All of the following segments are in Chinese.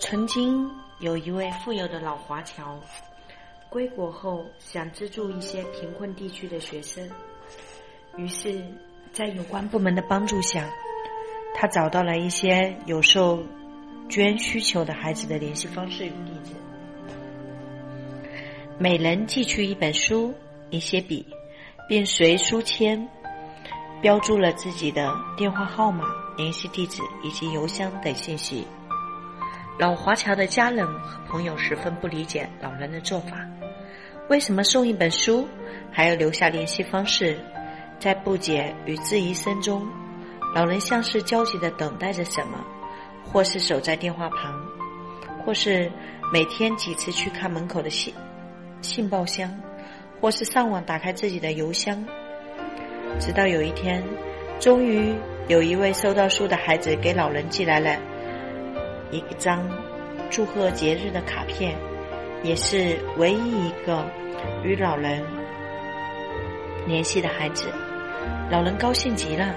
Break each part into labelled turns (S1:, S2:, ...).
S1: 曾经有一位富有的老华侨，归国后想资助一些贫困地区的学生，于是，在有关部门的帮助下，他找到了一些有受捐需求的孩子的联系方式与地址，每人寄去一本书、一些笔，并随书签标注了自己的电话号码、联系地址以及邮箱等信息。老华侨的家人和朋友十分不理解老人的做法，为什么送一本书还要留下联系方式？在不解与质疑声中，老人像是焦急的等待着什么，或是守在电话旁，或是每天几次去看门口的信信报箱，或是上网打开自己的邮箱。直到有一天，终于有一位收到书的孩子给老人寄来了。一张祝贺节日的卡片，也是唯一一个与老人联系的孩子。老人高兴极了，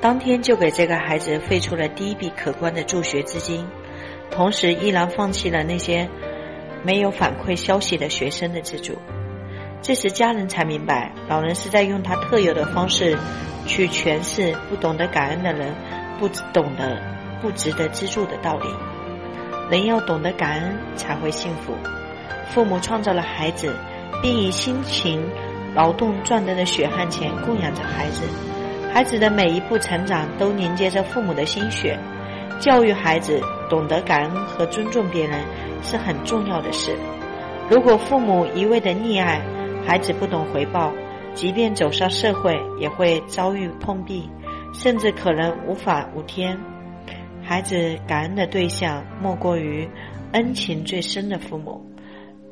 S1: 当天就给这个孩子汇出了第一笔可观的助学资金，同时依然放弃了那些没有反馈消息的学生的资助。这时，家人才明白，老人是在用他特有的方式去诠释不懂得感恩的人不懂得。不值得资助的道理，人要懂得感恩才会幸福。父母创造了孩子，并以辛勤劳动赚得的血汗钱供养着孩子。孩子的每一步成长都凝结着父母的心血。教育孩子懂得感恩和尊重别人是很重要的事。如果父母一味的溺爱，孩子不懂回报，即便走上社会也会遭遇碰壁，甚至可能无法无天。孩子感恩的对象莫过于恩情最深的父母。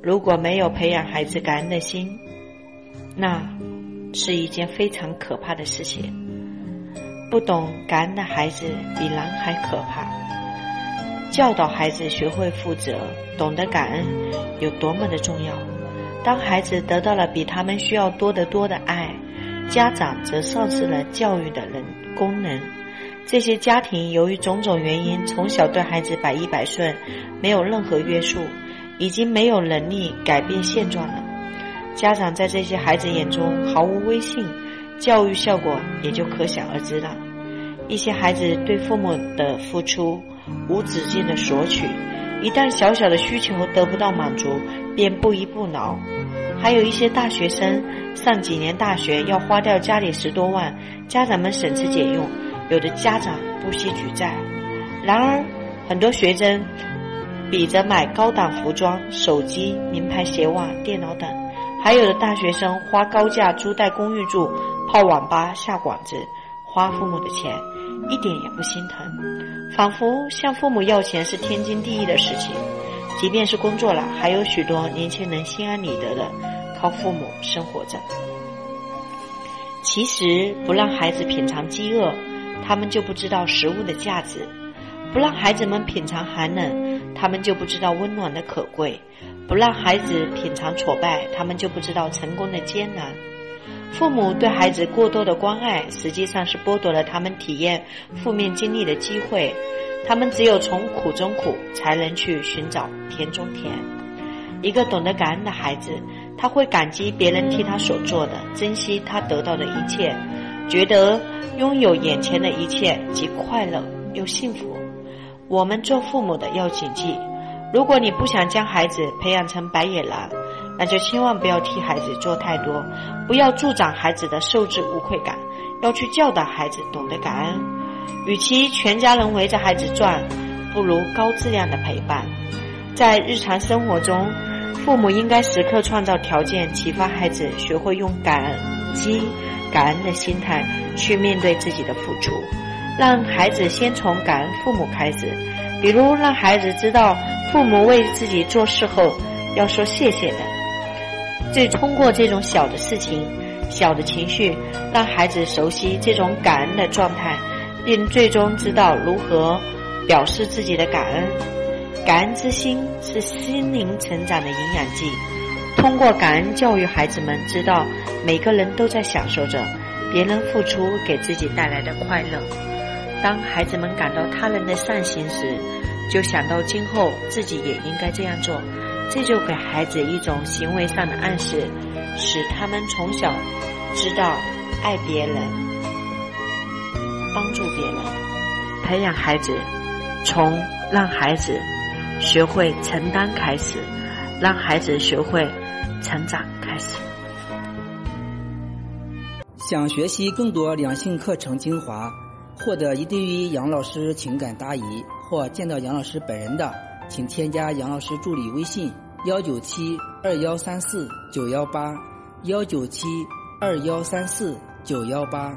S1: 如果没有培养孩子感恩的心，那是一件非常可怕的事情。不懂感恩的孩子比狼还可怕。教导孩子学会负责、懂得感恩有多么的重要。当孩子得到了比他们需要多得多的爱，家长则丧失了教育的人功能。这些家庭由于种种原因，从小对孩子百依百顺，没有任何约束，已经没有能力改变现状了。家长在这些孩子眼中毫无威信，教育效果也就可想而知了。一些孩子对父母的付出无止境的索取，一旦小小的需求得不到满足，便不依不挠。还有一些大学生上几年大学要花掉家里十多万，家长们省吃俭用。有的家长不惜举债，然而很多学生比着买高档服装、手机、名牌鞋袜、电脑等，还有的大学生花高价租带公寓住、泡网吧、下馆子，花父母的钱，一点也不心疼，仿佛向父母要钱是天经地义的事情。即便是工作了，还有许多年轻人心安理得的靠父母生活着。其实不让孩子品尝饥饿。他们就不知道食物的价值，不让孩子们品尝寒冷，他们就不知道温暖的可贵；不让孩子品尝挫败，他们就不知道成功的艰难。父母对孩子过多的关爱，实际上是剥夺了他们体验负面经历的机会。他们只有从苦中苦，才能去寻找甜中甜。一个懂得感恩的孩子，他会感激别人替他所做的，珍惜他得到的一切。觉得拥有眼前的一切既快乐又幸福。我们做父母的要谨记：如果你不想将孩子培养成白眼狼，那就千万不要替孩子做太多，不要助长孩子的受之无愧感，要去教导孩子懂得感恩。与其全家人围着孩子转，不如高质量的陪伴。在日常生活中，父母应该时刻创造条件，启发孩子学会用感恩激。感恩的心态去面对自己的付出，让孩子先从感恩父母开始，比如让孩子知道父母为自己做事后要说谢谢的。最通过这种小的事情、小的情绪，让孩子熟悉这种感恩的状态，并最终知道如何表示自己的感恩。感恩之心是心灵成长的营养剂。通过感恩教育孩子们，知道每个人都在享受着别人付出给自己带来的快乐。当孩子们感到他人的善行时，就想到今后自己也应该这样做，这就给孩子一种行为上的暗示，使他们从小知道爱别人、帮助别人，培养孩子从让孩子学会承担开始，让孩子学会成长开始。
S2: 想学习更多两性课程精华，获得一对一杨老师情感答疑。或见到杨老师本人的，请添加杨老师助理微信：幺九七二幺三四九幺八，幺九七二幺三四九幺八。